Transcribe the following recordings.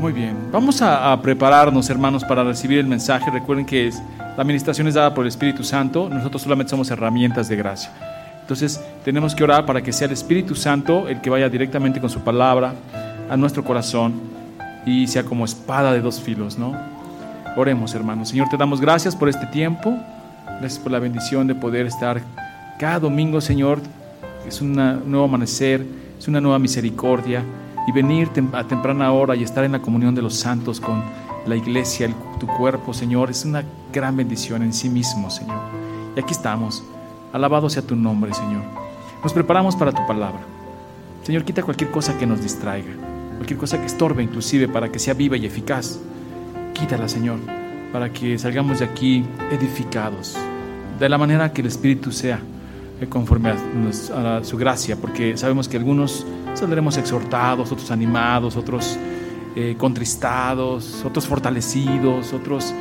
Muy bien, vamos a, a, prepararnos, hermanos, para recibir el mensaje. Recuerden que es, la administración es dada por el Espíritu Santo, nosotros solamente somos herramientas de gracia. Entonces, tenemos que orar para que sea el Espíritu Santo el que vaya directamente con su palabra a nuestro corazón y sea como espada de dos filos, ¿no? Oremos, hermanos. Señor, te damos gracias por este tiempo, gracias por la bendición de poder estar cada domingo, Señor. Es un nuevo amanecer, es una nueva misericordia y venir a temprana hora y estar en la comunión de los santos con la iglesia, el, tu cuerpo, Señor, es una gran bendición en sí mismo, Señor. Y aquí estamos. Alabado sea tu nombre, Señor. Nos preparamos para tu palabra. Señor, quita cualquier cosa que nos distraiga, cualquier cosa que estorbe inclusive para que sea viva y eficaz. Quítala, Señor, para que salgamos de aquí edificados, de la manera que el Espíritu sea conforme a, su gracia, porque sabemos que algunos saldremos exhortados, otros animados, otros eh, contristados, otros fortalecidos, otros...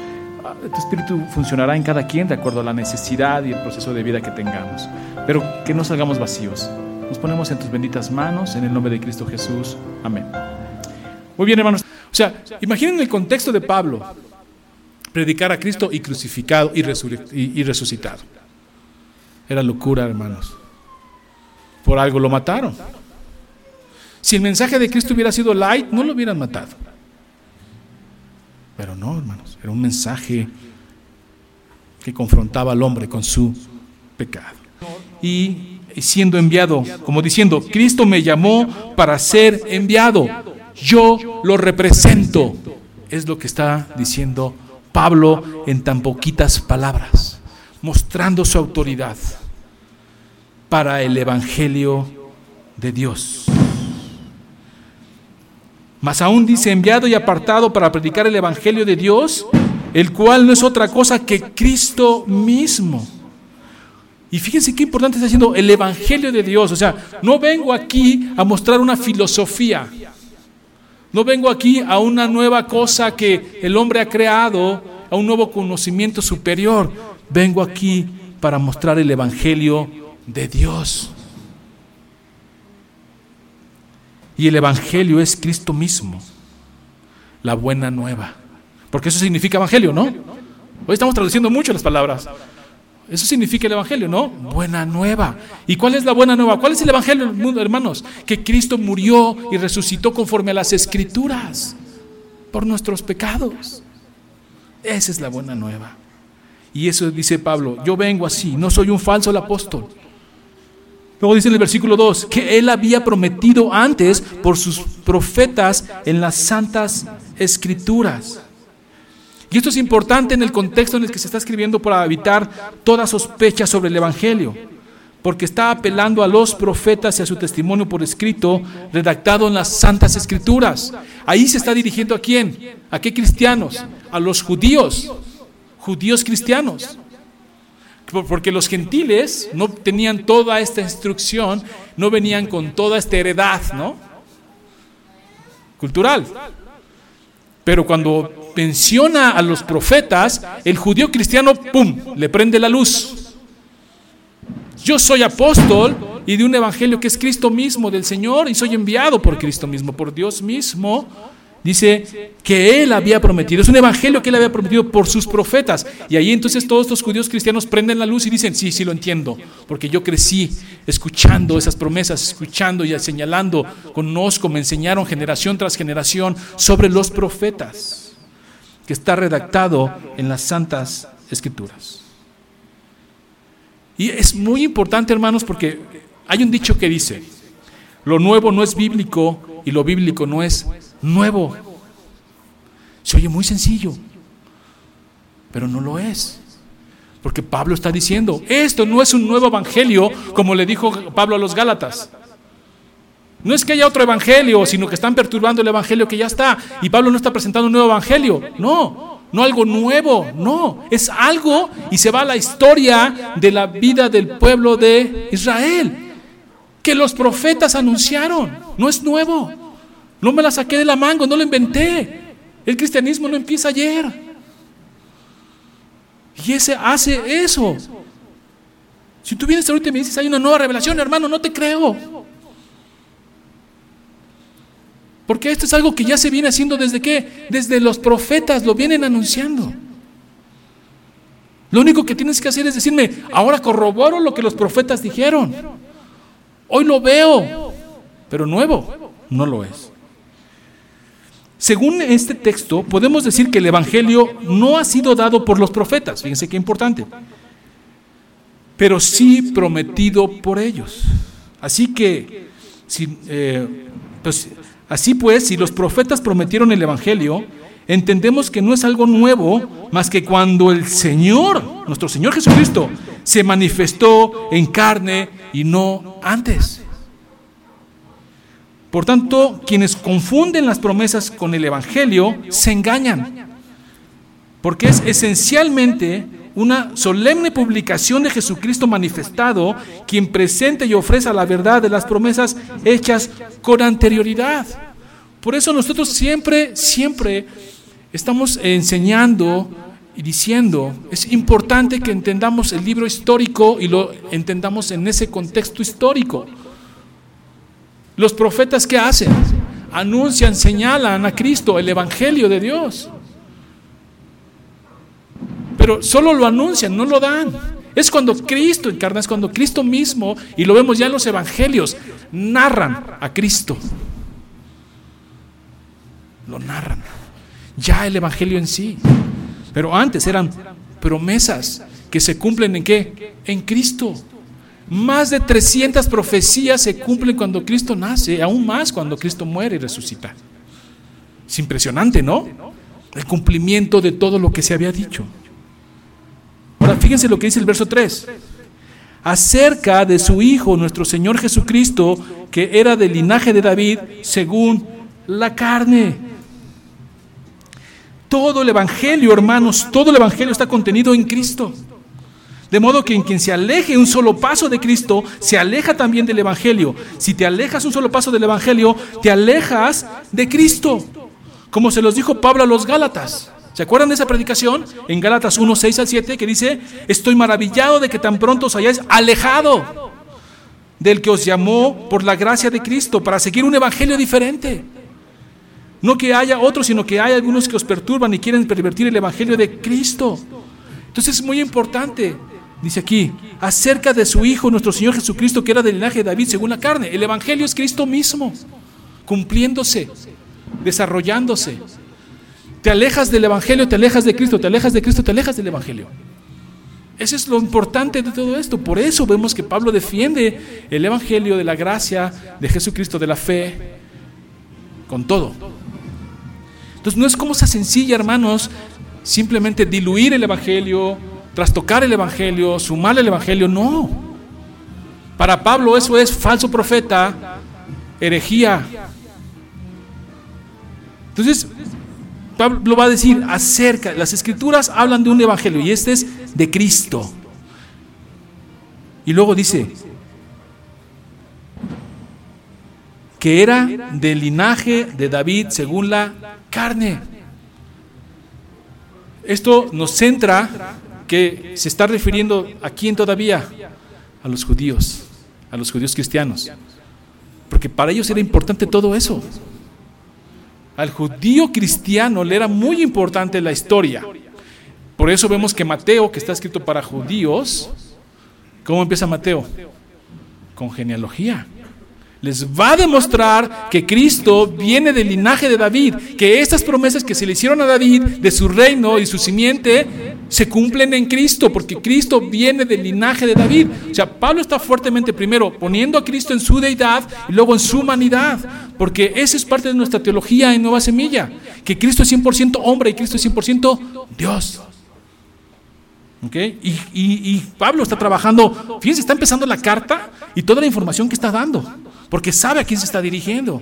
Ah, tu espíritu funcionará en cada quien de acuerdo a la necesidad y el proceso de vida que tengamos, pero que no salgamos vacíos. Nos ponemos en tus benditas manos, en el nombre de Cristo Jesús. Amén. Muy bien, hermanos. O sea, imaginen el contexto de Pablo. Predicar a Cristo y crucificado y, y resucitado. Era locura, hermanos. Por algo lo mataron. Si el mensaje de Cristo hubiera sido light, no lo hubieran matado. Pero no, hermanos, era un mensaje que confrontaba al hombre con su pecado. Y siendo enviado, como diciendo, Cristo me llamó para ser enviado, yo lo represento. Es lo que está diciendo Pablo en tan poquitas palabras, mostrando su autoridad para el Evangelio de Dios. Mas aún dice enviado y apartado para predicar el Evangelio de Dios, el cual no es otra cosa que Cristo mismo. Y fíjense qué importante está diciendo el Evangelio de Dios. O sea, no vengo aquí a mostrar una filosofía. No vengo aquí a una nueva cosa que el hombre ha creado, a un nuevo conocimiento superior. Vengo aquí para mostrar el Evangelio de Dios. Y el Evangelio es Cristo mismo, la buena nueva. Porque eso significa Evangelio, ¿no? Hoy estamos traduciendo mucho las palabras. Eso significa el Evangelio, ¿no? Buena nueva. ¿Y cuál es la buena nueva? ¿Cuál es el Evangelio, hermanos? Que Cristo murió y resucitó conforme a las Escrituras por nuestros pecados. Esa es la buena nueva. Y eso dice Pablo, yo vengo así, no soy un falso apóstol. Luego dice en el versículo 2 que él había prometido antes por sus profetas en las santas escrituras. Y esto es importante en el contexto en el que se está escribiendo para evitar toda sospecha sobre el Evangelio, porque está apelando a los profetas y a su testimonio por escrito, redactado en las santas escrituras. Ahí se está dirigiendo a quién? ¿A qué cristianos? A los judíos, judíos cristianos porque los gentiles no tenían toda esta instrucción, no venían con toda esta heredad, ¿no? Cultural. Pero cuando menciona a los profetas, el judío cristiano, ¡pum!, le prende la luz. Yo soy apóstol y de un evangelio que es Cristo mismo, del Señor, y soy enviado por Cristo mismo, por Dios mismo Dice que él había prometido, es un evangelio que él había prometido por sus profetas. Y ahí entonces todos estos judíos cristianos prenden la luz y dicen, sí, sí lo entiendo, porque yo crecí escuchando esas promesas, escuchando y señalando, conozco, me enseñaron generación tras generación sobre los profetas, que está redactado en las santas escrituras. Y es muy importante, hermanos, porque hay un dicho que dice, lo nuevo no es bíblico y lo bíblico no es nuevo. Se oye muy sencillo, pero no lo es. Porque Pablo está diciendo, esto no es un nuevo evangelio como le dijo Pablo a los Gálatas. No es que haya otro evangelio, sino que están perturbando el evangelio que ya está. Y Pablo no está presentando un nuevo evangelio. No, no algo nuevo, no. Es algo y se va a la historia de la vida del pueblo de Israel. Que los profetas anunciaron. No es nuevo. No me la saqué de la manga, no lo inventé. El cristianismo no empieza ayer. Y ese hace eso. Si tú vienes ahorita y me dices, hay una nueva revelación, hermano, no te creo. Porque esto es algo que ya se viene haciendo desde qué? Desde los profetas lo vienen anunciando. Lo único que tienes que hacer es decirme, ahora corroboro lo que los profetas dijeron. Hoy lo veo, pero nuevo no lo es. Según este texto, podemos decir que el Evangelio no ha sido dado por los profetas, fíjense qué importante, pero sí prometido por ellos. Así que, si, eh, pues, así pues, si los profetas prometieron el Evangelio, entendemos que no es algo nuevo más que cuando el Señor, nuestro Señor Jesucristo, se manifestó en carne y no antes. Por tanto, quienes confunden las promesas con el Evangelio se engañan, porque es esencialmente una solemne publicación de Jesucristo manifestado, quien presenta y ofrece la verdad de las promesas hechas con anterioridad. Por eso nosotros siempre, siempre estamos enseñando y diciendo, es importante que entendamos el libro histórico y lo entendamos en ese contexto histórico. Los profetas ¿qué hacen? Anuncian, señalan a Cristo, el Evangelio de Dios. Pero solo lo anuncian, no lo dan. Es cuando Cristo encarna, es cuando Cristo mismo, y lo vemos ya en los Evangelios, narran a Cristo. Lo narran. Ya el Evangelio en sí. Pero antes eran promesas que se cumplen en qué? En Cristo. Más de 300 profecías se cumplen cuando Cristo nace, aún más cuando Cristo muere y resucita. Es impresionante, ¿no? El cumplimiento de todo lo que se había dicho. Ahora fíjense lo que dice el verso 3. Acerca de su Hijo, nuestro Señor Jesucristo, que era del linaje de David, según la carne. Todo el Evangelio, hermanos, todo el Evangelio está contenido en Cristo. De modo que en quien se aleje un solo paso de Cristo, se aleja también del Evangelio. Si te alejas un solo paso del Evangelio, te alejas de Cristo. Como se los dijo Pablo a los Gálatas. ¿Se acuerdan de esa predicación? En Gálatas 1, 6 al 7, que dice, estoy maravillado de que tan pronto os hayáis alejado del que os llamó por la gracia de Cristo para seguir un Evangelio diferente. No que haya otros, sino que hay algunos que os perturban y quieren pervertir el Evangelio de Cristo. Entonces es muy importante Dice aquí, acerca de su Hijo, nuestro Señor Jesucristo, que era del linaje de David según la carne. El Evangelio es Cristo mismo, cumpliéndose, desarrollándose. Te alejas del Evangelio, te alejas de Cristo, te alejas de Cristo, te alejas del Evangelio. Eso es lo importante de todo esto. Por eso vemos que Pablo defiende el Evangelio de la gracia de Jesucristo, de la fe, con todo. Entonces no es como esa sencilla, hermanos, simplemente diluir el Evangelio, trastocar el Evangelio, sumar el Evangelio, no. Para Pablo eso es falso profeta, herejía. Entonces, Pablo va a decir acerca, las escrituras hablan de un Evangelio y este es de Cristo. Y luego dice, que era del linaje de David según la carne. Esto nos centra que se está refiriendo a quién todavía? A los judíos, a los judíos cristianos. Porque para ellos era importante todo eso. Al judío cristiano le era muy importante la historia. Por eso vemos que Mateo, que está escrito para judíos, ¿cómo empieza Mateo? Con genealogía les va a demostrar que Cristo viene del linaje de David, que estas promesas que se le hicieron a David de su reino y su simiente se cumplen en Cristo, porque Cristo viene del linaje de David. O sea, Pablo está fuertemente primero poniendo a Cristo en su deidad y luego en su humanidad, porque esa es parte de nuestra teología en Nueva Semilla, que Cristo es 100% hombre y Cristo es 100% Dios. Y, y Pablo está trabajando, fíjense, está empezando la carta y toda la información que está dando porque sabe a quién se está dirigiendo.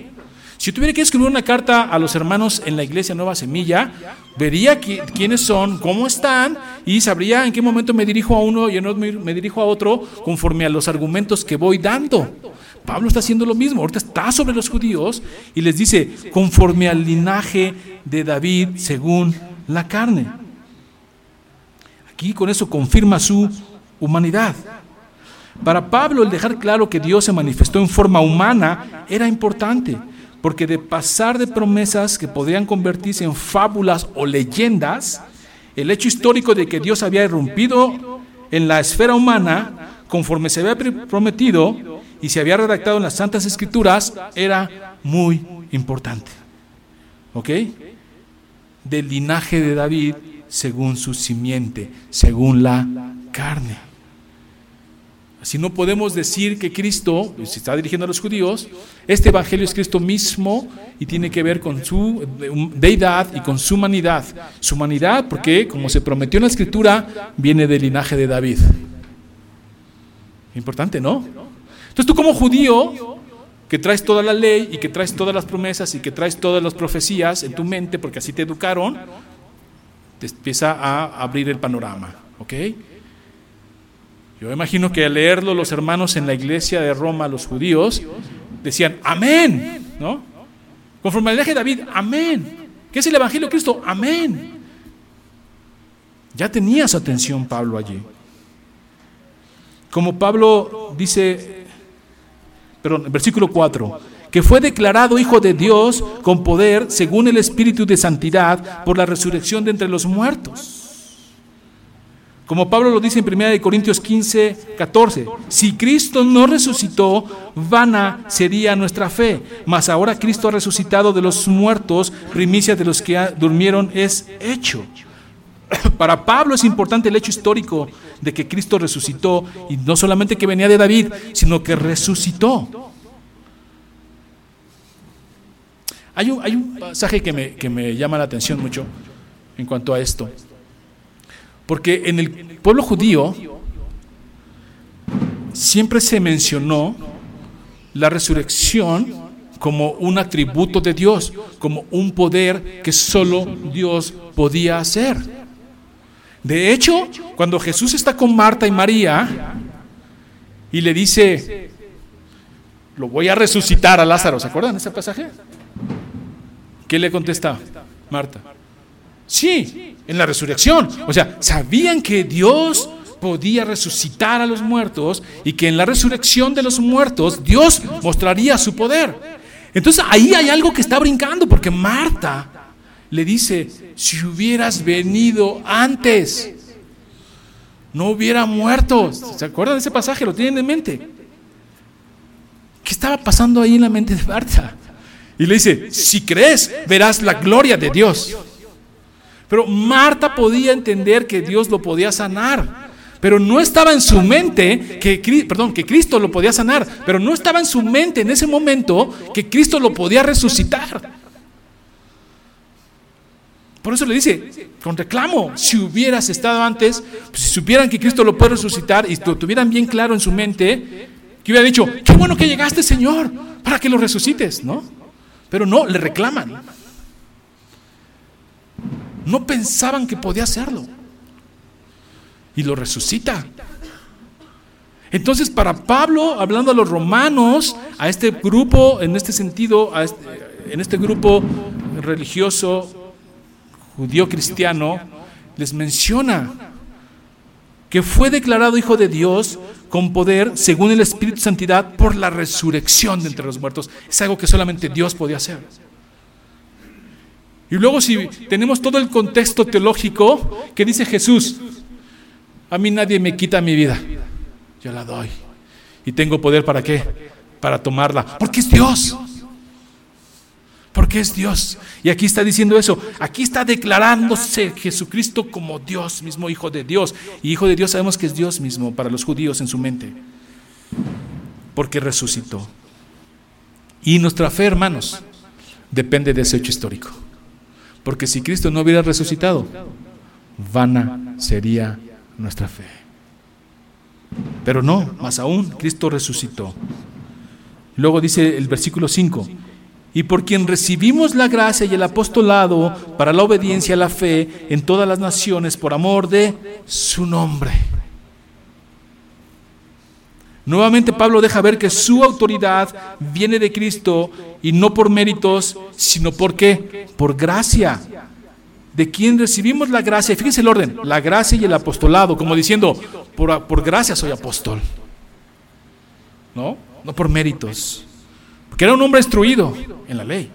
Si tuviera que escribir una carta a los hermanos en la iglesia Nueva Semilla, vería quiénes son, cómo están y sabría en qué momento me dirijo a uno y en otro me dirijo a otro conforme a los argumentos que voy dando. Pablo está haciendo lo mismo, ahorita está sobre los judíos y les dice, conforme al linaje de David según la carne. Aquí con eso confirma su humanidad. Para Pablo el dejar claro que Dios se manifestó en forma humana era importante. porque de pasar de promesas que podrían convertirse en fábulas o leyendas, el hecho histórico de que Dios había irrumpido en la esfera humana conforme se había prometido y se había redactado en las Santas Escrituras era muy importante. ¿Ok? Del linaje de David según su simiente, según la carne. Si no podemos decir que Cristo, se está dirigiendo a los judíos, este Evangelio es Cristo mismo y tiene que ver con su deidad y con su humanidad. Su humanidad, porque como se prometió en la Escritura, viene del linaje de David. Importante, ¿no? Entonces tú como judío, que traes toda la ley y que traes todas las promesas y que traes todas las profecías en tu mente, porque así te educaron, te empieza a abrir el panorama, ¿ok? Yo imagino que al leerlo los hermanos en la iglesia de Roma, los judíos, decían, amén, ¿no? Conforme al de David, amén. ¿Qué es el Evangelio de Cristo? Amén. Ya tenía su atención Pablo allí. Como Pablo dice, perdón, versículo 4, que fue declarado Hijo de Dios con poder según el Espíritu de Santidad por la resurrección de entre los muertos como Pablo lo dice en 1 Corintios 15, 14, si Cristo no resucitó, vana sería nuestra fe, mas ahora Cristo ha resucitado de los muertos, primicia de los que durmieron es hecho. Para Pablo es importante el hecho histórico de que Cristo resucitó y no solamente que venía de David, sino que resucitó. Hay un, hay un pasaje que me, que me llama la atención mucho en cuanto a esto. Porque en el pueblo judío siempre se mencionó la resurrección como un atributo de Dios, como un poder que solo Dios podía hacer. De hecho, cuando Jesús está con Marta y María y le dice, lo voy a resucitar a Lázaro, ¿se acuerdan de ese pasaje? ¿Qué le contesta Marta? Sí, en la resurrección. O sea, sabían que Dios podía resucitar a los muertos y que en la resurrección de los muertos Dios mostraría su poder. Entonces ahí hay algo que está brincando porque Marta le dice, si hubieras venido antes, no hubiera muerto. ¿Se acuerdan de ese pasaje? ¿Lo tienen en mente? ¿Qué estaba pasando ahí en la mente de Marta? Y le dice, si crees, verás la gloria de Dios. Pero Marta podía entender que Dios lo podía sanar. Pero no estaba en su mente que, perdón, que Cristo lo podía sanar. Pero no estaba en su mente en ese momento que Cristo lo podía resucitar. Por eso le dice, con reclamo, si hubieras estado antes, pues, si supieran que Cristo lo puede resucitar y lo tuvieran bien claro en su mente, que hubiera dicho, qué bueno que llegaste, Señor, para que lo resucites, ¿no? Pero no, le reclaman. No pensaban que podía hacerlo. Y lo resucita. Entonces, para Pablo, hablando a los romanos, a este grupo, en este sentido, este, en este grupo religioso judío cristiano, les menciona que fue declarado hijo de Dios con poder según el Espíritu Santidad por la resurrección de entre los muertos. Es algo que solamente Dios podía hacer. Y luego si tenemos todo el contexto teológico que dice Jesús, a mí nadie me quita mi vida, yo la doy. ¿Y tengo poder para qué? Para tomarla. Porque es Dios. Porque es Dios. Y aquí está diciendo eso. Aquí está declarándose Jesucristo como Dios mismo, Hijo de Dios. Y Hijo de Dios sabemos que es Dios mismo para los judíos en su mente. Porque resucitó. Y nuestra fe, hermanos, depende de ese hecho histórico. Porque si Cristo no hubiera resucitado, vana sería nuestra fe. Pero no, más aún, Cristo resucitó. Luego dice el versículo 5, y por quien recibimos la gracia y el apostolado para la obediencia a la fe en todas las naciones por amor de su nombre. Nuevamente Pablo deja ver que su autoridad viene de Cristo y no por méritos, sino por qué? Por gracia. De quien recibimos la gracia. Fíjense el orden, la gracia y el apostolado, como diciendo, por, por gracia soy apóstol. ¿No? No por méritos. Porque era un hombre instruido en la ley.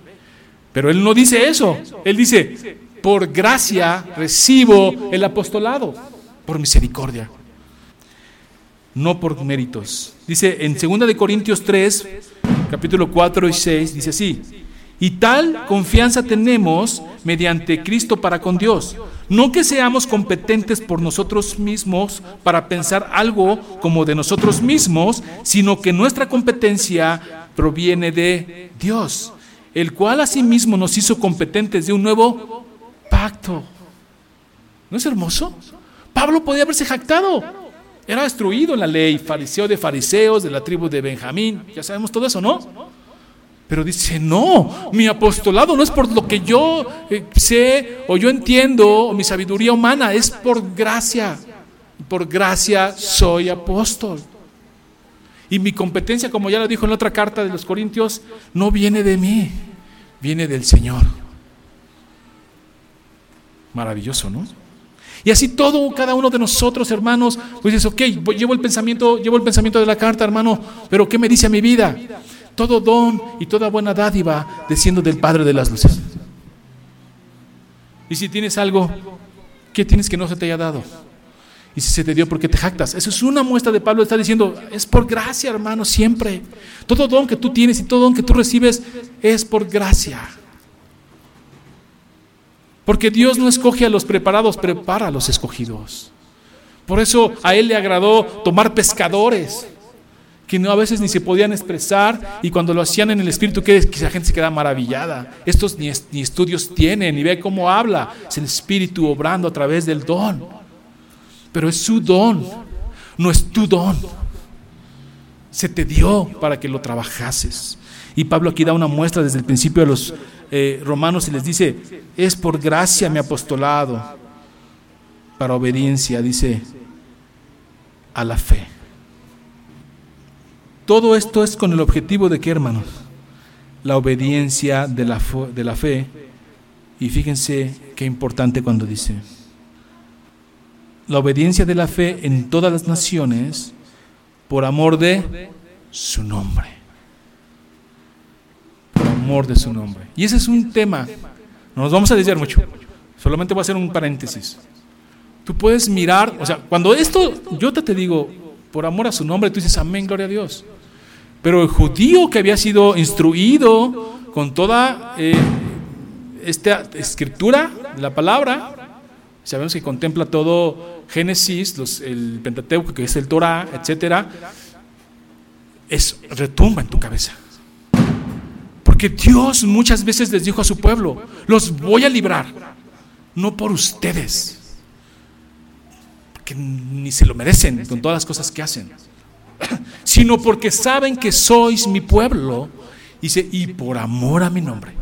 Pero él no dice eso. Él dice, por gracia recibo el apostolado, por misericordia, no por méritos. Dice en 2 de Corintios 3, capítulo 4 y 6, dice así, y tal confianza tenemos mediante Cristo para con Dios. No que seamos competentes por nosotros mismos para pensar algo como de nosotros mismos, sino que nuestra competencia proviene de Dios, el cual asimismo nos hizo competentes de un nuevo pacto. ¿No es hermoso? Pablo podía haberse jactado. Era destruido en la ley, fariseo de fariseos, de la tribu de Benjamín. Ya sabemos todo eso, ¿no? Pero dice, no, mi apostolado no es por lo que yo eh, sé o yo entiendo o mi sabiduría humana, es por gracia. Por gracia soy apóstol. Y mi competencia, como ya lo dijo en la otra carta de los Corintios, no viene de mí, viene del Señor. Maravilloso, ¿no? Y así todo, cada uno de nosotros, hermanos, pues dices, ok, llevo el pensamiento, llevo el pensamiento de la carta, hermano, pero ¿qué me dice a mi vida? todo don y toda buena dádiva desciendo del Padre de las luces. Y si tienes algo, ¿qué tienes que no se te haya dado? Y si se te dio, ¿por qué te jactas? Eso es una muestra de Pablo, está diciendo, es por gracia, hermano, siempre. Todo don que tú tienes y todo don que tú recibes es por gracia. Porque Dios no escoge a los preparados, prepara a los escogidos. Por eso a Él le agradó tomar pescadores que no, a veces ni se podían expresar y cuando lo hacían en el espíritu, que, la gente se queda maravillada. Estos ni, ni estudios tienen, y ve cómo habla. Es el espíritu obrando a través del don. Pero es su don, no es tu don. Se te dio para que lo trabajases. Y Pablo aquí da una muestra desde el principio de los eh, romanos y les dice, es por gracia mi apostolado, para obediencia, dice, a la fe. Todo esto es con el objetivo de que, hermanos, la obediencia de la, de la fe. Y fíjense qué importante cuando dice, la obediencia de la fe en todas las naciones por amor de su nombre. Amor de su nombre. Y ese es un tema, no nos vamos a desviar mucho, solamente voy a hacer un paréntesis. Tú puedes mirar, o sea, cuando esto, yo te, te digo, por amor a su nombre, tú dices, amén, gloria a Dios. Pero el judío que había sido instruido con toda eh, esta escritura la palabra, sabemos que contempla todo Génesis, el Pentateuco, que es el Torah, etcétera, es retumba en tu cabeza. Porque Dios muchas veces les dijo a su pueblo, los voy a librar, no por ustedes, que ni se lo merecen con todas las cosas que hacen sino porque saben que sois mi pueblo. Dice, y por amor a mi nombre.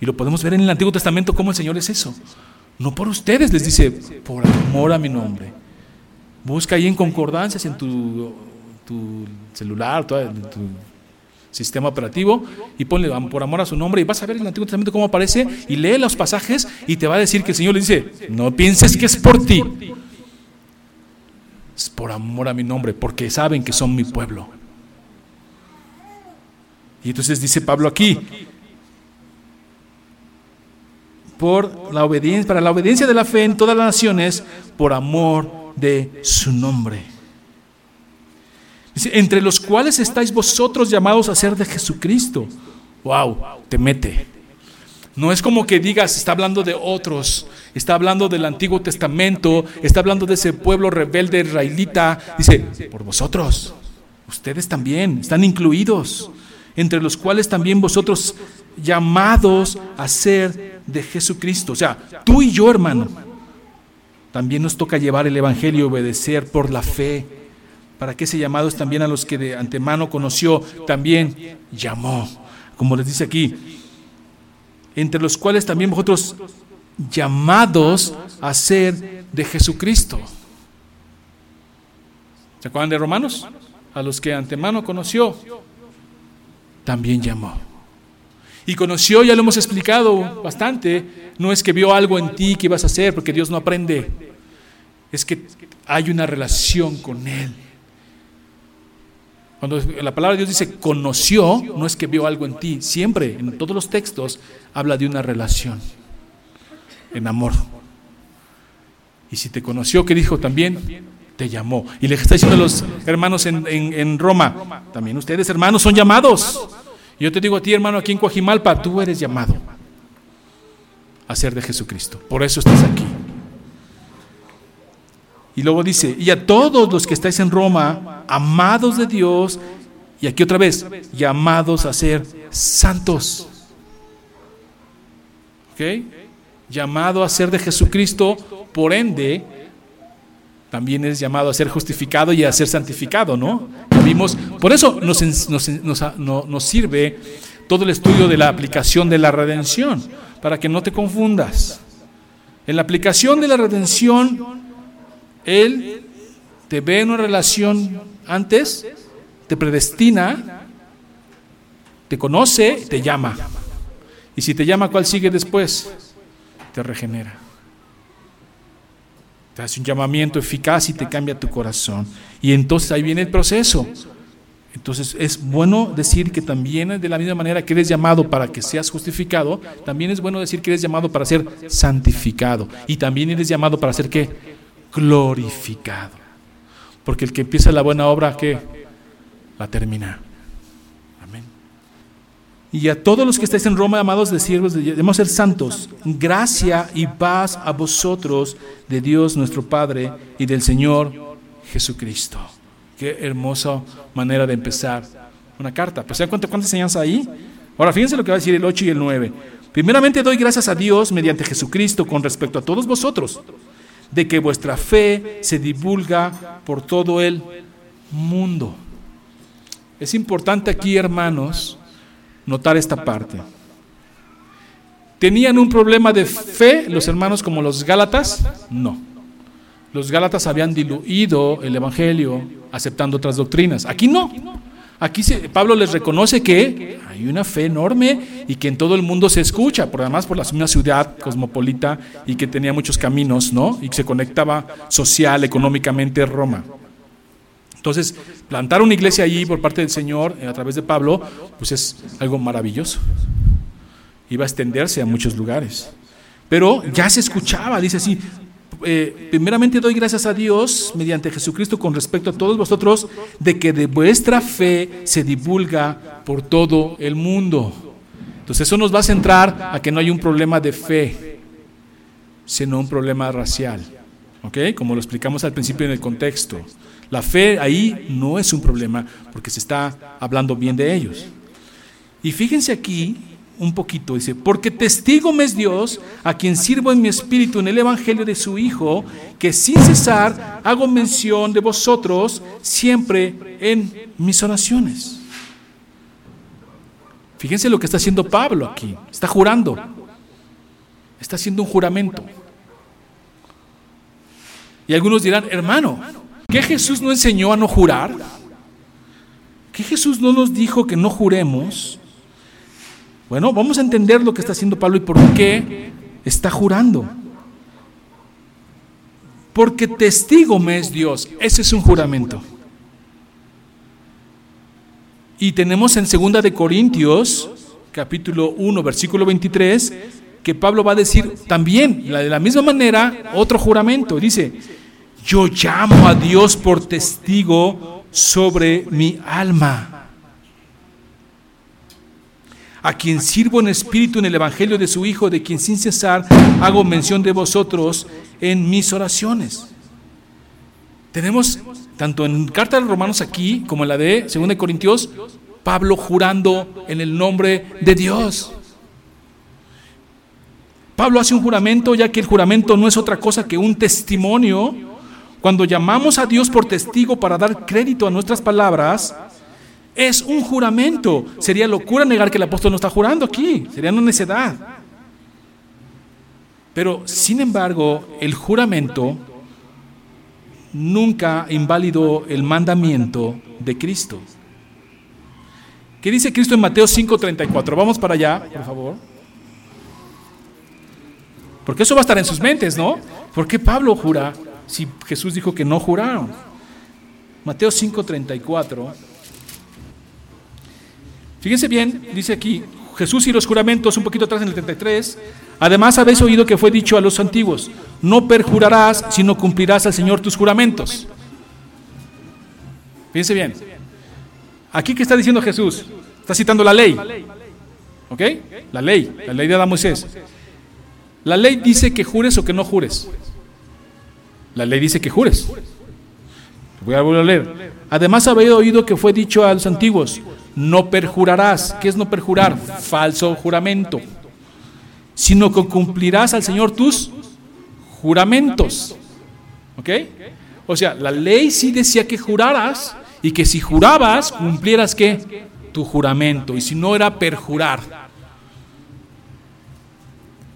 Y lo podemos ver en el Antiguo Testamento cómo el Señor es eso. No por ustedes, les dice, por amor a mi nombre. Busca ahí en concordancias en tu, tu celular, en tu sistema operativo y ponle por amor a su nombre y vas a ver el Antiguo Testamento cómo aparece y lee los pasajes y te va a decir que el Señor le dice, no pienses que es por ti, es por amor a mi nombre, porque saben que son mi pueblo. Y entonces dice Pablo aquí, por la obediencia, para la obediencia de la fe en todas las naciones, por amor de su nombre. Dice, entre los cuales estáis vosotros llamados a ser de Jesucristo. Wow, te mete. No es como que digas, está hablando de otros, está hablando del Antiguo Testamento, está hablando de ese pueblo rebelde israelita. Dice, por vosotros, ustedes también están incluidos, entre los cuales también vosotros llamados a ser de Jesucristo. O sea, tú y yo, hermano, también nos toca llevar el Evangelio y obedecer por la fe. Para que ese llamado es también a los que de antemano conoció, también llamó. Como les dice aquí, entre los cuales también vosotros llamados a ser de Jesucristo. ¿Se acuerdan de Romanos? A los que antemano conoció, también llamó. Y conoció, ya lo hemos explicado bastante, no es que vio algo en ti que ibas a hacer, porque Dios no aprende, es que hay una relación con Él. Cuando la palabra de Dios dice conoció, no es que vio algo en ti. Siempre, en todos los textos, habla de una relación, en amor. Y si te conoció, ¿qué dijo también? Te llamó. Y le está diciendo a los hermanos en, en Roma, también ustedes hermanos son llamados. Yo te digo a ti, hermano, aquí en Coajimalpa, tú eres llamado a ser de Jesucristo. Por eso estás aquí. Y luego dice, y a todos los que estáis en Roma, amados de Dios, y aquí otra vez, llamados a ser santos. ¿Ok? Llamado a ser de Jesucristo, por ende, también es llamado a ser justificado y a ser santificado, ¿no? Vimos, por eso nos, nos, nos, nos sirve todo el estudio de la aplicación de la redención, para que no te confundas. En la aplicación de la redención, él te ve en una relación antes, te predestina, te conoce, te llama. Y si te llama, ¿cuál sigue después? Te regenera. Te hace un llamamiento eficaz y te cambia tu corazón. Y entonces ahí viene el proceso. Entonces es bueno decir que también de la misma manera que eres llamado para que seas justificado, también es bueno decir que eres llamado para ser santificado. Y también eres llamado para ser qué? Glorificado. Porque el que empieza la buena obra, que La termina. Amén. Y a todos los que estáis en Roma, amados de siervos, debemos ser santos. Gracia y paz a vosotros de Dios nuestro Padre y del Señor Jesucristo. Qué hermosa manera de empezar una carta. Pues se dan cuenta cuántas enseñanzas ahí. Ahora fíjense lo que va a decir el 8 y el 9. Primeramente doy gracias a Dios mediante Jesucristo con respecto a todos vosotros de que vuestra fe se divulga por todo el mundo. Es importante aquí, hermanos, notar esta parte. ¿Tenían un problema de fe los hermanos como los Gálatas? No. Los Gálatas habían diluido el Evangelio aceptando otras doctrinas. Aquí no. Aquí Pablo les reconoce que hay una fe enorme y que en todo el mundo se escucha, por además por la una ciudad cosmopolita y que tenía muchos caminos, ¿no? Y que se conectaba social, económicamente Roma. Entonces, plantar una iglesia allí por parte del Señor eh, a través de Pablo, pues es algo maravilloso. Iba a extenderse a muchos lugares. Pero ya se escuchaba, dice así, eh, primeramente doy gracias a Dios mediante Jesucristo con respecto a todos vosotros de que de vuestra fe se divulga por todo el mundo. Entonces eso nos va a centrar a que no hay un problema de fe, sino un problema racial. ¿Ok? Como lo explicamos al principio en el contexto. La fe ahí no es un problema porque se está hablando bien de ellos. Y fíjense aquí un poquito, dice, porque testigo me es Dios, a quien sirvo en mi espíritu en el Evangelio de su Hijo, que sin cesar hago mención de vosotros siempre en mis oraciones. Fíjense lo que está haciendo Pablo aquí, está jurando, está haciendo un juramento. Y algunos dirán, hermano, ¿qué Jesús no enseñó a no jurar? ¿Qué Jesús no nos dijo que no juremos? Bueno, vamos a entender lo que está haciendo Pablo y por qué está jurando. Porque testigo me es Dios. Ese es un juramento. Y tenemos en segunda de Corintios, capítulo 1, versículo 23, que Pablo va a decir también, de la misma manera, otro juramento. Dice, yo llamo a Dios por testigo sobre mi alma a quien sirvo en espíritu en el Evangelio de su Hijo, de quien sin cesar hago mención de vosotros en mis oraciones. Tenemos, tanto en carta de los romanos aquí, como en la de 2 Corintios, Pablo jurando en el nombre de Dios. Pablo hace un juramento, ya que el juramento no es otra cosa que un testimonio. Cuando llamamos a Dios por testigo para dar crédito a nuestras palabras, es un juramento. Sería locura negar que el apóstol no está jurando aquí. Sería una necedad. Pero, sin embargo, el juramento nunca invalidó el mandamiento de Cristo. ¿Qué dice Cristo en Mateo 5:34? Vamos para allá, por favor. Porque eso va a estar en sus mentes, ¿no? ¿Por qué Pablo jura si Jesús dijo que no juraron? Mateo 5:34. Fíjense bien, dice aquí, Jesús y los juramentos, un poquito atrás en el 33. Además habéis oído que fue dicho a los antiguos, no perjurarás, sino cumplirás al Señor tus juramentos. Fíjense bien. Aquí que está diciendo Jesús, está citando la ley. ¿Ok? La ley, la ley de Adán Moisés. La ley dice que jures o que no jures. La ley dice que jures. Voy a volver a leer. Además habéis oído que fue dicho a los antiguos, no perjurarás. ¿Qué es no perjurar? Falso juramento. Sino que cumplirás al Señor tus juramentos. ¿Ok? O sea, la ley sí decía que juraras y que si jurabas, cumplieras qué? Tu juramento. Y si no era perjurar.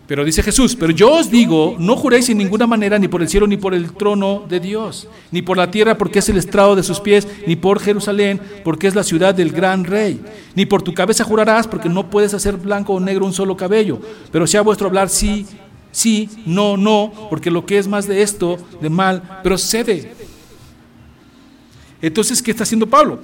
Pero dice Jesús, pero yo os digo, no juréis en ninguna manera ni por el cielo ni por el trono de Dios, ni por la tierra porque es el estrado de sus pies, ni por Jerusalén porque es la ciudad del gran rey, ni por tu cabeza jurarás porque no puedes hacer blanco o negro un solo cabello, pero sea vuestro hablar sí, sí, no, no, porque lo que es más de esto, de mal, procede. Entonces, ¿qué está haciendo Pablo?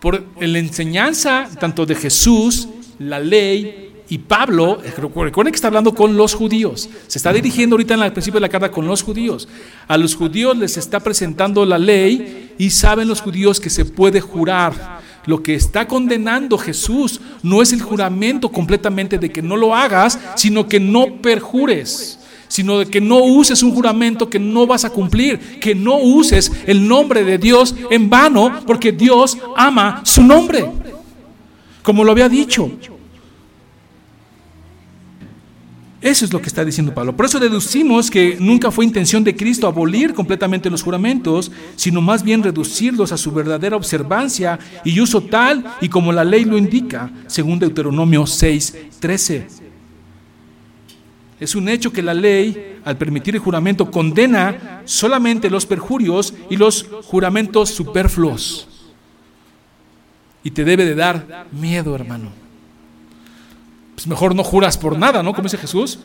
Por la enseñanza tanto de Jesús, la ley, y Pablo, recuerden que está hablando con los judíos, se está dirigiendo ahorita en el principio de la carta con los judíos. A los judíos les está presentando la ley y saben los judíos que se puede jurar. Lo que está condenando Jesús no es el juramento completamente de que no lo hagas, sino que no perjures, sino de que no uses un juramento que no vas a cumplir, que no uses el nombre de Dios en vano, porque Dios ama su nombre. Como lo había dicho, eso es lo que está diciendo Pablo. Por eso deducimos que nunca fue intención de Cristo abolir completamente los juramentos, sino más bien reducirlos a su verdadera observancia y uso tal y como la ley lo indica, según Deuteronomio 6, 13. Es un hecho que la ley, al permitir el juramento, condena solamente los perjurios y los juramentos superfluos. Y te debe de dar miedo, hermano pues mejor no juras por nada, ¿no? Como dice Jesús.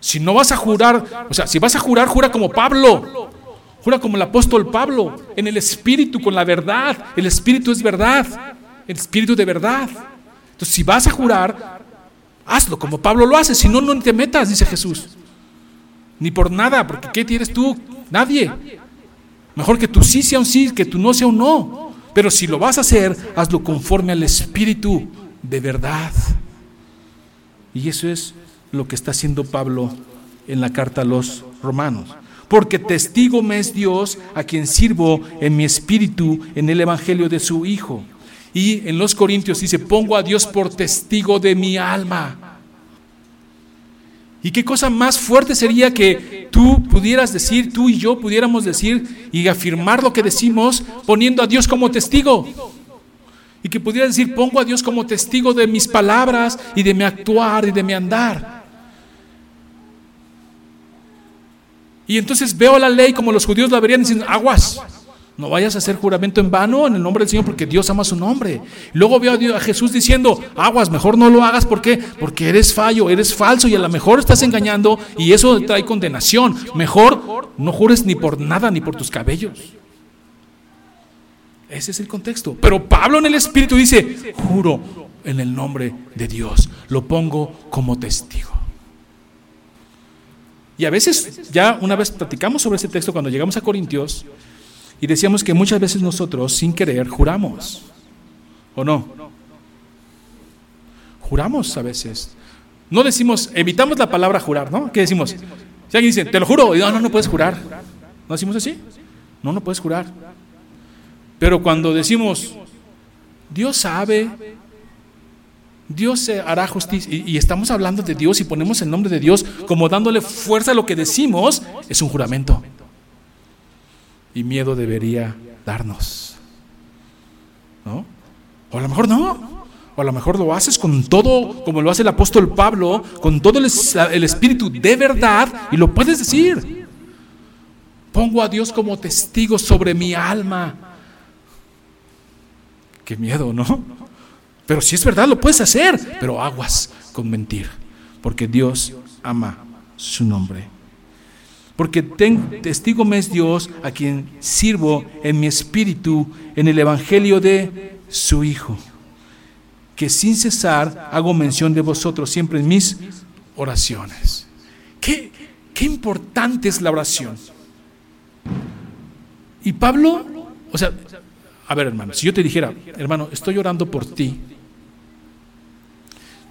Si no vas a jurar, o sea, si vas a jurar, jura como Pablo. Jura como el apóstol Pablo, en el espíritu, con la verdad. El espíritu es verdad. El espíritu de verdad. Entonces, si vas a jurar, hazlo como Pablo lo hace. Si no, no te metas, dice Jesús. Ni por nada, porque ¿qué tienes tú? Nadie. Mejor que tú sí sea un sí, que tú no sea un no. Pero si lo vas a hacer, hazlo conforme al espíritu de verdad. Y eso es lo que está haciendo Pablo en la carta a los romanos. Porque testigo me es Dios a quien sirvo en mi espíritu en el Evangelio de su Hijo. Y en los Corintios dice, pongo a Dios por testigo de mi alma. ¿Y qué cosa más fuerte sería que tú pudieras decir, tú y yo pudiéramos decir y afirmar lo que decimos poniendo a Dios como testigo? Y que pudiera decir, pongo a Dios como testigo de mis palabras y de mi actuar y de mi andar. Y entonces veo la ley como los judíos la verían diciendo, aguas, no vayas a hacer juramento en vano en el nombre del Señor porque Dios ama su nombre. Luego veo a, Dios, a Jesús diciendo, aguas, mejor no lo hagas. ¿Por qué? Porque eres fallo, eres falso y a lo mejor estás engañando y eso trae condenación. Mejor no jures ni por nada ni por tus cabellos. Ese es el contexto. Pero Pablo en el Espíritu dice, juro en el nombre de Dios, lo pongo como testigo. Y a veces, ya una vez platicamos sobre ese texto cuando llegamos a Corintios y decíamos que muchas veces nosotros sin querer juramos. ¿O no? Juramos a veces. No decimos, evitamos la palabra jurar, ¿no? ¿Qué decimos? Si alguien dice, te lo juro, y no, no, no puedes jurar. ¿No decimos así? No, no puedes jurar. Pero cuando decimos, Dios sabe, Dios hará justicia, y, estamos hablando de Dios y ponemos el nombre de Dios como dándole fuerza a lo que decimos, es un juramento. Y miedo debería darnos. ¿No? O a lo mejor no. O a lo mejor lo haces con todo, como lo hace el apóstol Pablo, con todo el, el espíritu de verdad, y lo puedes decir. Pongo a Dios como testigo sobre mi alma Qué miedo, ¿no? Pero si es verdad, lo puedes hacer, pero aguas con mentir, porque Dios ama su nombre. Porque testigo me es Dios a quien sirvo en mi espíritu en el Evangelio de su Hijo. que sin cesar hago mención de vosotros siempre en mis oraciones. Qué, qué importante es la oración. Y Pablo, o sea, a ver hermano, si yo te dijera, hermano, estoy orando por ti,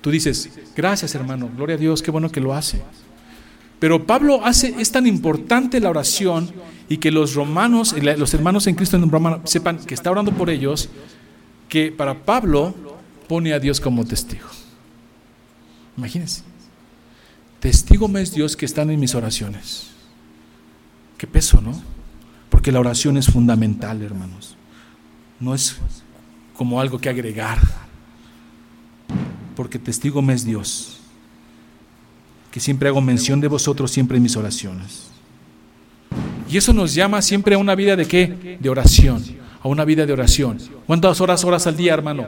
tú dices, gracias hermano, gloria a Dios, qué bueno que lo hace. Pero Pablo hace, es tan importante la oración y que los romanos, los hermanos en Cristo en Roma sepan que está orando por ellos, que para Pablo pone a Dios como testigo. Imagínense. Testigo me es Dios que están en mis oraciones. Qué peso, ¿no? Porque la oración es fundamental, hermanos. No es como algo que agregar. Porque testigo me es Dios. Que siempre hago mención de vosotros siempre en mis oraciones. Y eso nos llama siempre a una vida de qué? De oración. A una vida de oración. ¿Cuántas horas horas al día, hermano?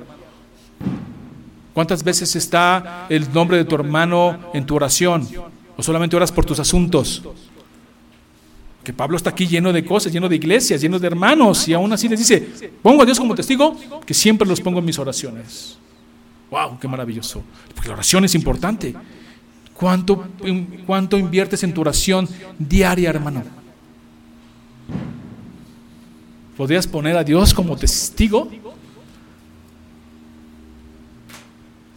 ¿Cuántas veces está el nombre de tu hermano en tu oración? ¿O solamente oras por tus asuntos? Que Pablo está aquí lleno de cosas, lleno de iglesias, lleno de hermanos, y aún así les dice, pongo a Dios como testigo, que siempre los pongo en mis oraciones. ¡Wow! ¡Qué maravilloso! Porque la oración es importante. ¿Cuánto, cuánto inviertes en tu oración diaria, hermano? ¿Podrías poner a Dios como testigo?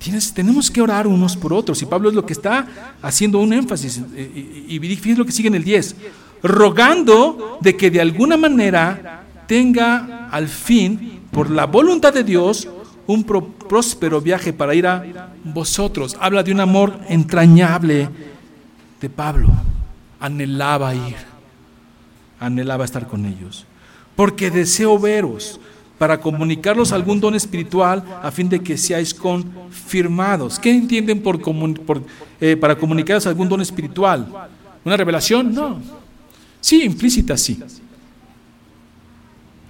Tienes, tenemos que orar unos por otros. Y Pablo es lo que está haciendo un énfasis. Eh, y, fíjense lo que sigue en el 10. Rogando de que de alguna manera tenga al fin, por la voluntad de Dios, un próspero viaje para ir a vosotros. Habla de un amor entrañable de Pablo. Anhelaba ir. Anhelaba estar con ellos porque deseo veros para comunicarlos algún don espiritual a fin de que seáis confirmados. ¿Qué entienden por, eh, para comunicaros algún don espiritual? ¿Una revelación? No. Sí, implícita sí.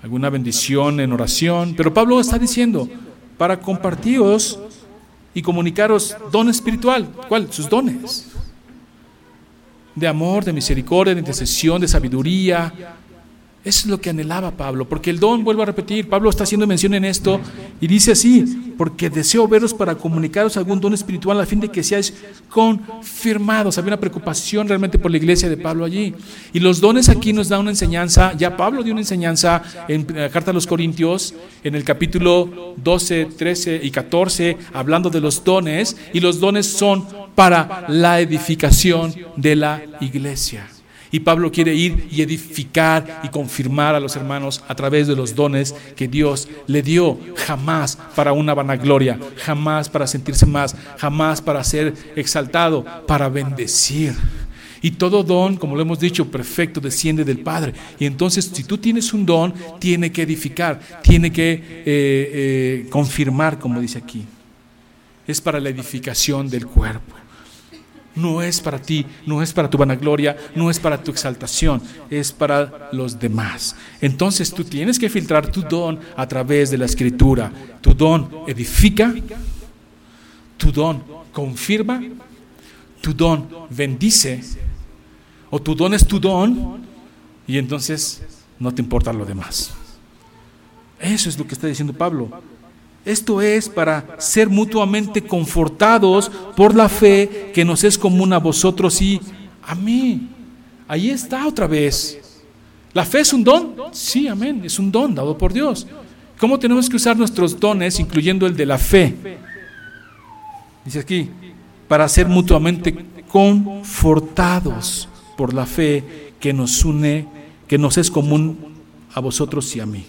Alguna bendición en oración. Pero Pablo está diciendo, para compartiros y comunicaros don espiritual. ¿Cuál? Sus dones. De amor, de misericordia, de intercesión, de sabiduría, eso es lo que anhelaba Pablo, porque el don, vuelvo a repetir, Pablo está haciendo mención en esto y dice así, porque deseo veros para comunicaros algún don espiritual a fin de que seáis confirmados. Había una preocupación realmente por la iglesia de Pablo allí. Y los dones aquí nos da una enseñanza, ya Pablo dio una enseñanza en la carta a los Corintios, en el capítulo 12, 13 y 14, hablando de los dones, y los dones son para la edificación de la iglesia. Y Pablo quiere ir y edificar y confirmar a los hermanos a través de los dones que Dios le dio, jamás para una vanagloria, jamás para sentirse más, jamás para ser exaltado, para bendecir. Y todo don, como lo hemos dicho, perfecto, desciende del Padre. Y entonces, si tú tienes un don, tiene que edificar, tiene que eh, eh, confirmar, como dice aquí. Es para la edificación del cuerpo. No es para ti, no es para tu vanagloria, no es para tu exaltación, es para los demás. Entonces tú tienes que filtrar tu don a través de la escritura. Tu don edifica, tu don confirma, tu don bendice, o tu don es tu don, y entonces no te importa lo demás. Eso es lo que está diciendo Pablo. Esto es para ser mutuamente confortados por la fe que nos es común a vosotros y a mí. Ahí está otra vez. ¿La fe es un don? Sí, amén, es un don dado por Dios. ¿Cómo tenemos que usar nuestros dones, incluyendo el de la fe? Dice aquí, para ser mutuamente confortados por la fe que nos une, que nos es común a vosotros y a mí.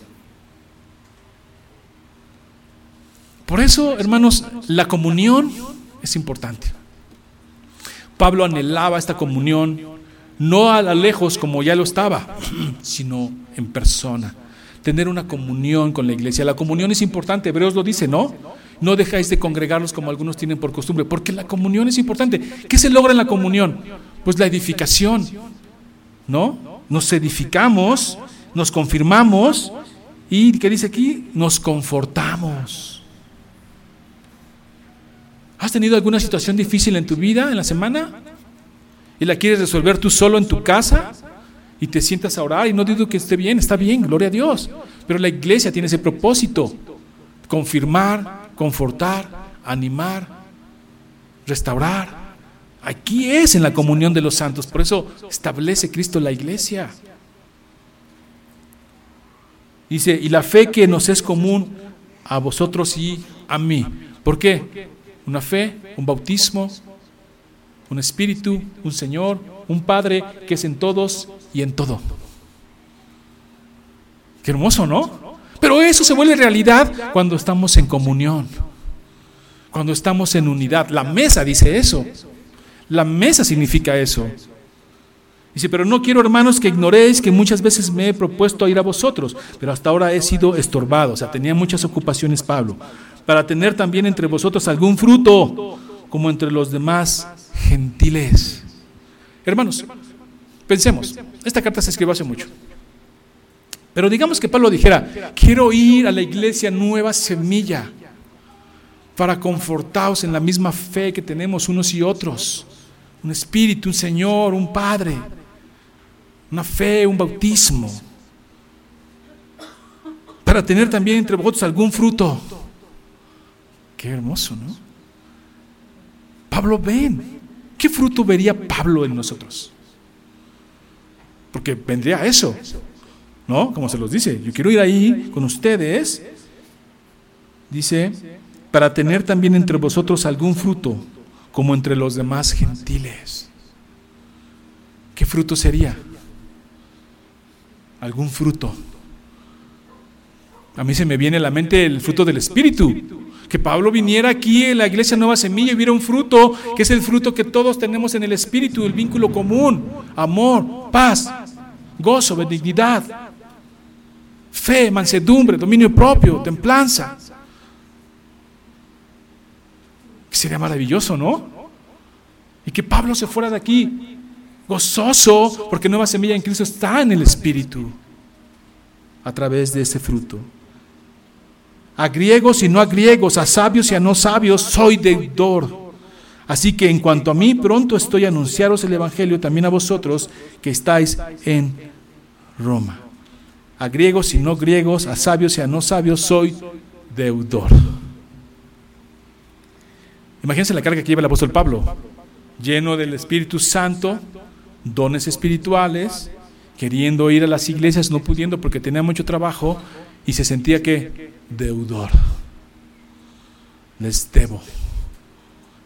Por eso, hermanos, la comunión es importante. Pablo anhelaba esta comunión no a lo lejos como ya lo estaba, sino en persona. Tener una comunión con la iglesia. La comunión es importante, Hebreos lo dice, ¿no? No dejáis de congregarlos como algunos tienen por costumbre, porque la comunión es importante. ¿Qué se logra en la comunión? Pues la edificación, ¿no? Nos edificamos, nos confirmamos y, ¿qué dice aquí? Nos confortamos. ¿Has tenido alguna situación difícil en tu vida, en la semana? ¿Y la quieres resolver tú solo en tu casa? Y te sientas a orar y no digo que esté bien, está bien, gloria a Dios. Pero la iglesia tiene ese propósito, confirmar, confortar, animar, restaurar. Aquí es en la comunión de los santos, por eso establece Cristo la iglesia. Dice, y la fe que nos es común a vosotros y a mí. ¿Por qué? Una fe, un bautismo, un espíritu, un Señor, un Padre que es en todos y en todo. Qué hermoso, ¿no? Pero eso se vuelve realidad cuando estamos en comunión, cuando estamos en unidad. La mesa dice eso. La mesa significa eso. Dice, pero no quiero, hermanos, que ignoréis que muchas veces me he propuesto ir a vosotros, pero hasta ahora he sido estorbado. O sea, tenía muchas ocupaciones Pablo. Para tener también entre vosotros algún fruto, como entre los demás gentiles. Hermanos, pensemos, esta carta se escribió hace mucho. Pero digamos que Pablo dijera, quiero ir a la iglesia Nueva Semilla para confortaros en la misma fe que tenemos unos y otros. Un espíritu, un Señor, un Padre, una fe, un bautismo. Para tener también entre vosotros algún fruto. Qué hermoso, ¿no? Pablo, ven. ¿Qué fruto vería Pablo en nosotros? Porque vendría eso. ¿no? Como se los dice, yo quiero ir ahí con ustedes, dice, para tener también entre vosotros algún fruto, como entre los demás gentiles. ¿Qué fruto sería? Algún fruto. A mí se me viene a la mente el fruto del Espíritu. Que Pablo viniera aquí en la iglesia Nueva Semilla y viera un fruto, que es el fruto que todos tenemos en el Espíritu, el vínculo común, amor, paz, gozo, benignidad, fe, mansedumbre, dominio propio, templanza. Sería maravilloso, ¿no? Y que Pablo se fuera de aquí gozoso, porque nueva semilla en Cristo está en el Espíritu, a través de ese fruto. A griegos y no a griegos, a sabios y a no sabios, soy deudor. Así que en cuanto a mí, pronto estoy a anunciaros el Evangelio también a vosotros que estáis en Roma a griegos y no griegos, a sabios y a no sabios, soy deudor. Imagínense la carga que lleva el apóstol Pablo, lleno del Espíritu Santo, dones espirituales, queriendo ir a las iglesias, no pudiendo porque tenía mucho trabajo y se sentía que deudor. Les debo.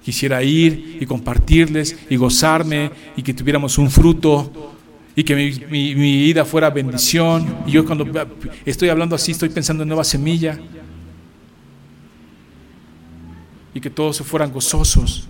Quisiera ir y compartirles y gozarme y que tuviéramos un fruto y que mi, mi, ida fuera bendición. Y yo cuando estoy hablando así estoy pensando en nueva semilla. Y que todos se fueran gozosos.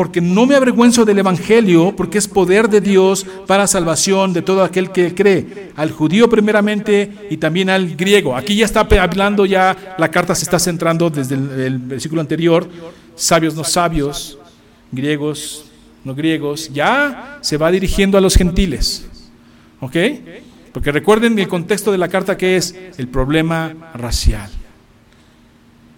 Porque no me avergüenzo del Evangelio, porque es poder de Dios para salvación de todo aquel que cree, al judío primeramente y también al griego. Aquí ya está hablando, ya la carta se está centrando desde el versículo anterior, sabios no sabios, griegos no griegos, ya se va dirigiendo a los gentiles. ¿Ok? Porque recuerden el contexto de la carta que es el problema racial.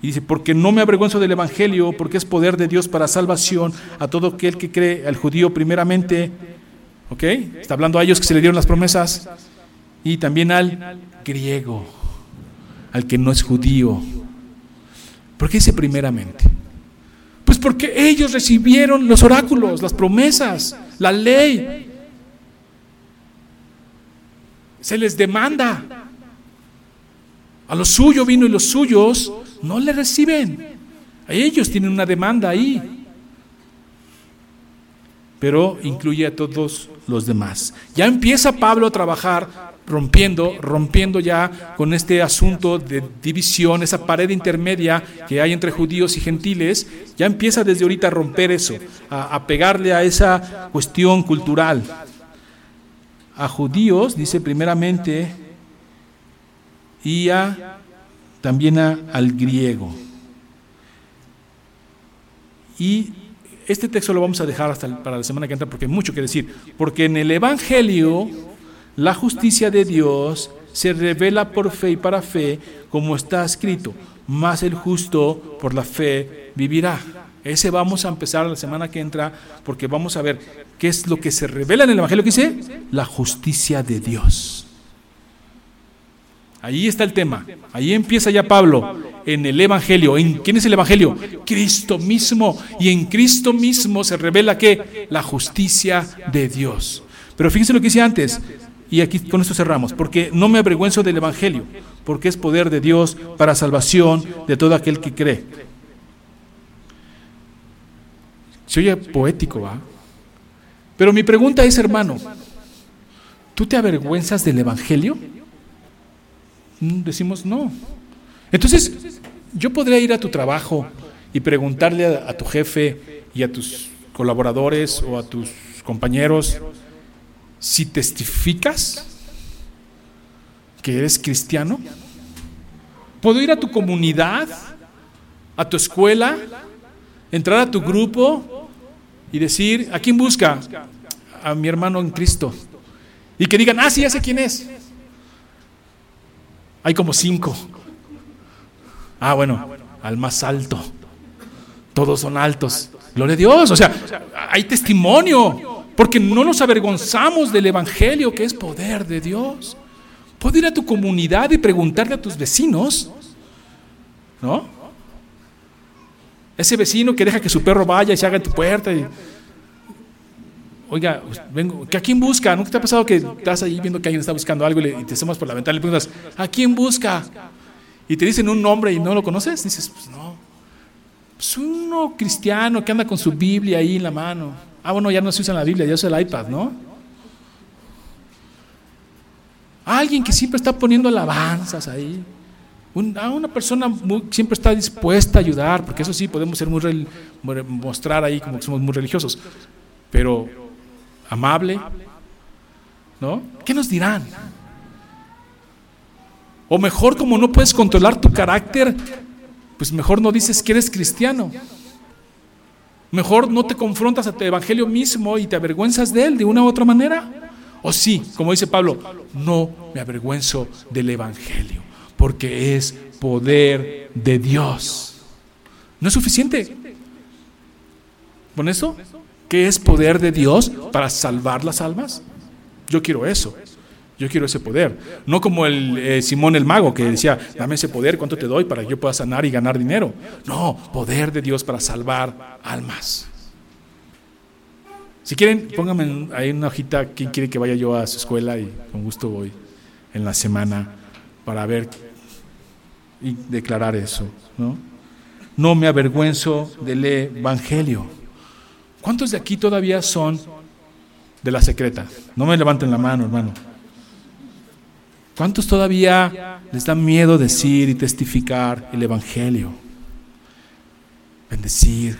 Y dice, porque no me avergüenzo del Evangelio, porque es poder de Dios para salvación a todo aquel que cree, al judío primeramente, ¿ok? Está hablando a ellos que se le dieron las promesas, y también al griego, al que no es judío. ¿Por qué dice primeramente? Pues porque ellos recibieron los oráculos, las promesas, la ley. Se les demanda. A lo suyo vino y los suyos no le reciben. A ellos tienen una demanda ahí. Pero incluye a todos los demás. Ya empieza Pablo a trabajar rompiendo, rompiendo ya con este asunto de división, esa pared intermedia que hay entre judíos y gentiles, ya empieza desde ahorita a romper eso, a, pegarle a esa cuestión cultural. A judíos, dice primeramente, y a, también al griego. Y este texto lo vamos a dejar hasta para la semana que entra porque hay mucho que decir. Porque en el Evangelio la justicia de Dios se revela por fe y para fe, como está escrito, más el justo por la fe vivirá. Ese vamos a empezar la semana que entra porque vamos a ver qué es lo que se revela en el Evangelio que dice la justicia de Dios. Ahí está el tema. Ahí empieza ya Pablo en el Evangelio. ¿En quién es el Evangelio? Cristo mismo. Y en Cristo mismo se revela que la justicia de Dios. Pero fíjense lo que hice antes. Y aquí con esto cerramos. Porque no me avergüenzo del Evangelio. Porque es poder de Dios para salvación de todo aquel que cree. Se oye poético, ¿va? Pero mi pregunta es, hermano, ¿tú te avergüenzas del Evangelio? Decimos no. Entonces, yo podría ir a tu trabajo y preguntarle a, tu jefe y a tus colaboradores o a tus compañeros si testificas que eres cristiano. Puedo ir a tu comunidad, a tu escuela, entrar a tu grupo y decir, ¿a quién busca? A mi hermano en Cristo. Y que digan, ah, sí, ya sé quién es. Hay como cinco. Ah, bueno, al más alto. Todos son altos. Gloria a Dios. O sea, hay testimonio. Porque no nos avergonzamos del Evangelio, que es poder de Dios. Puedo ir a tu comunidad y preguntarle a tus vecinos, ¿no? Ese vecino que deja que su perro vaya y se haga en tu puerta. Y, Oiga, vengo, ¿a quién busca? ¿Nunca te ha pasado que estás ahí viendo que alguien está buscando algo y, te asomas por la ventana y le preguntas, ¿a quién busca? Y te dicen un nombre y no lo conoces? Dices, pues no. Pues uno cristiano que anda con su Biblia ahí en la mano. Ah, bueno, ya no se usa la Biblia, ya usa el iPad, ¿no? Alguien que siempre está poniendo alabanzas ahí. una persona siempre está dispuesta a ayudar, porque eso sí, podemos ser muy mostrar ahí como que somos muy religiosos. Pero amable, ¿no? ¿Qué nos dirán? O mejor, como no puedes controlar tu carácter, pues mejor no dices que eres cristiano. Mejor no te confrontas a tu evangelio mismo y te avergüenzas de él de una u otra manera. O sí, como dice Pablo, no me avergüenzo del evangelio, porque es poder de Dios. ¿No es suficiente? ¿Con eso? ¿Qué es poder de Dios para salvar las almas? Yo quiero eso. Yo quiero ese poder. No como el eh, Simón el mago que decía, dame ese poder, ¿cuánto te doy para que yo pueda sanar y ganar dinero? No, poder de Dios para salvar almas. Si quieren, pónganme ahí una hojita quién quiere que vaya yo a su escuela y con gusto voy en la semana para ver y declarar eso. No, no me avergüenzo del Evangelio. ¿Cuántos de aquí todavía son de la secreta? No me levanten la mano, hermano. ¿Cuántos todavía les da miedo decir y testificar el Evangelio? Bendecir.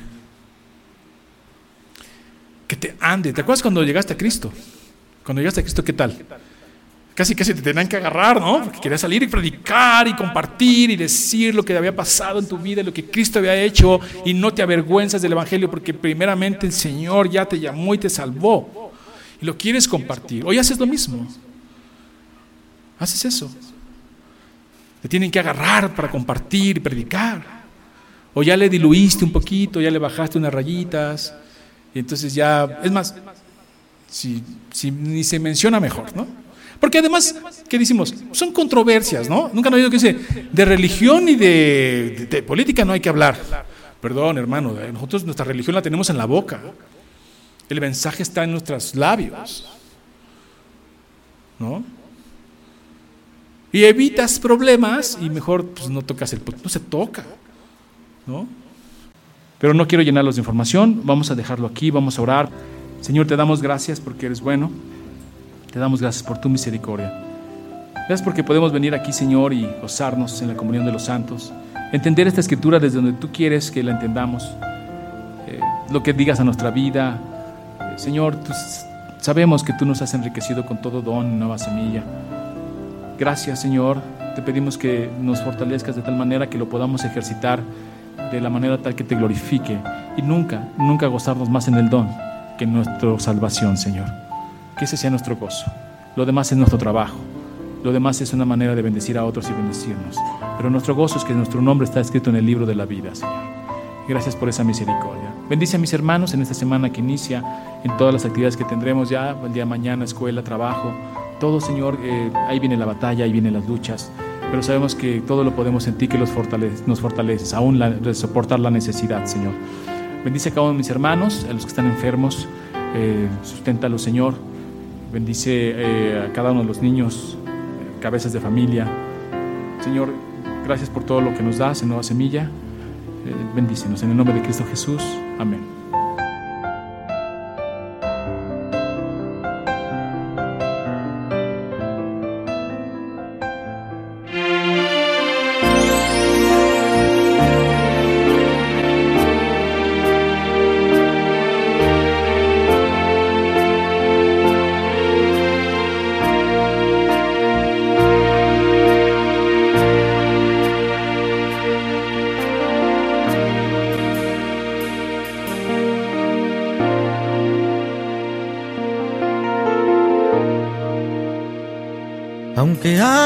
Que te ande. ¿Te acuerdas cuando llegaste a Cristo? Cuando llegaste a Cristo, ¿qué tal? Casi casi te tenían que agarrar, ¿no? Porque querías salir y predicar y compartir y decir lo que había pasado en tu vida, lo que Cristo había hecho y no te avergüenzas del Evangelio porque primeramente el Señor ya te llamó y te salvó y lo quieres compartir. Hoy haces lo mismo. Haces eso. Te tienen que agarrar para compartir y predicar. O ya le diluiste un poquito, ya le bajaste unas rayitas y entonces ya, es más, si, si ni se menciona mejor, ¿no? Porque además, ¿qué decimos? Son controversias, ¿no? Nunca han oído que dice, de religión y de, política no hay que hablar. Perdón, hermano, eh, nosotros nuestra religión la tenemos en la boca. El mensaje está en nuestros labios. ¿No? Y evitas problemas y mejor pues, no tocas el... No se toca. ¿No? Pero no quiero llenarlos de información. Vamos a dejarlo aquí, vamos a orar. Señor, te damos gracias porque eres bueno. Te damos gracias por tu misericordia. Gracias porque podemos venir aquí, Señor, y gozarnos en la comunión de los santos. Entender esta escritura desde donde tú quieres que la entendamos. Eh, lo que digas a nuestra vida. Eh, Señor, sabemos que tú nos has enriquecido con todo don, nueva semilla. Gracias, Señor. Te pedimos que nos fortalezcas de tal manera que lo podamos ejercitar de la manera tal que te glorifique y nunca, nunca gozarnos más en el don que en nuestra salvación, Señor que ese sea nuestro gozo. Lo demás es nuestro trabajo. Lo demás es una manera de bendecir a otros y bendecirnos. Pero nuestro gozo es que nuestro nombre está escrito en el libro de la vida, Señor. Gracias por esa misericordia. Bendice a mis hermanos en esta semana que inicia, en todas las actividades que tendremos ya, el día de mañana, escuela, trabajo. Todo, Señor, eh, ahí viene la batalla, ahí vienen las luchas. pero sabemos que todo lo podemos en ti que nos fortaleces, aún de soportar la necesidad, Señor. Bendice a cada uno de mis hermanos, a los que están enfermos, eh, Señor. Bendice eh, a cada uno de los niños, cabezas de familia. Señor, gracias por todo lo que nos das en Nueva Semilla. Eh, bendícenos en el nombre de Cristo Jesús. Amén.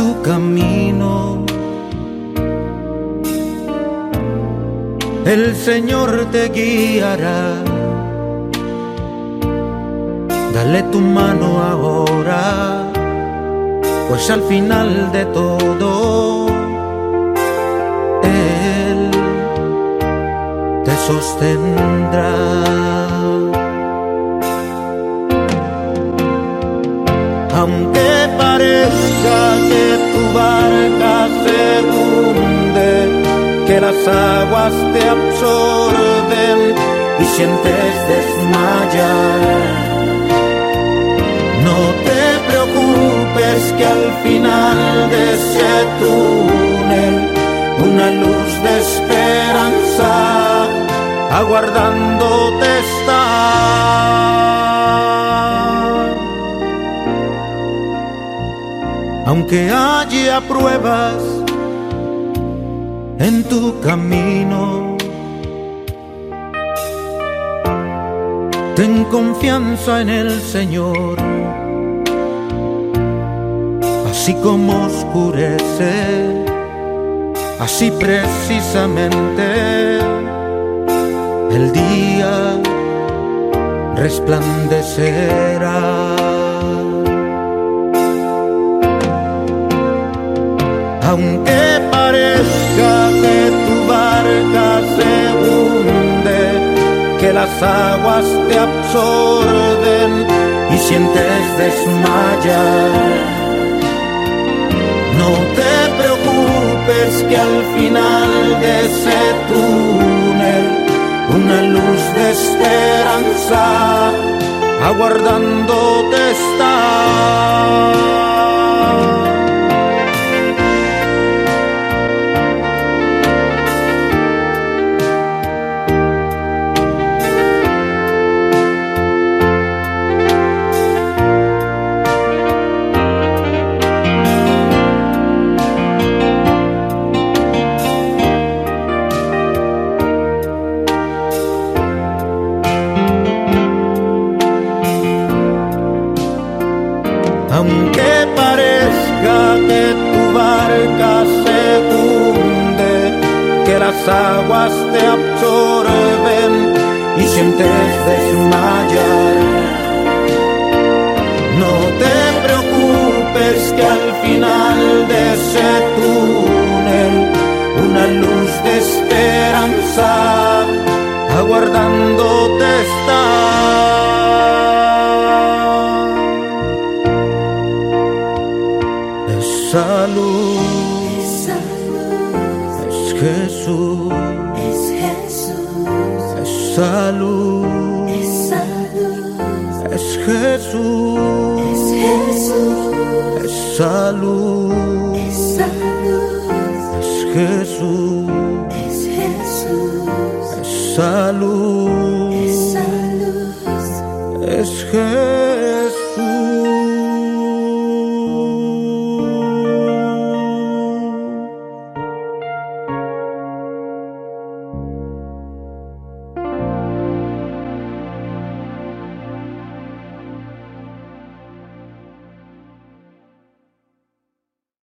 tu camino. El Señor te guiará. Dale tu mano ahora, pues al final de todo, Él te sostendrá. Aunque parezca que tu barca se hunde, que las aguas te absorben y sientes desmayar. No te preocupes que al final de ese túnel una luz de esperanza aguardándote aunque haya pruebas en tu camino. Ten confianza en el Señor, así como oscurece, así precisamente el día resplandecerá. Aunque parezca que tu barca se hunde, que las aguas te absorben y sientes desmayar. No te preocupes que al final de ese túnel una luz de esperanza aguardándote está.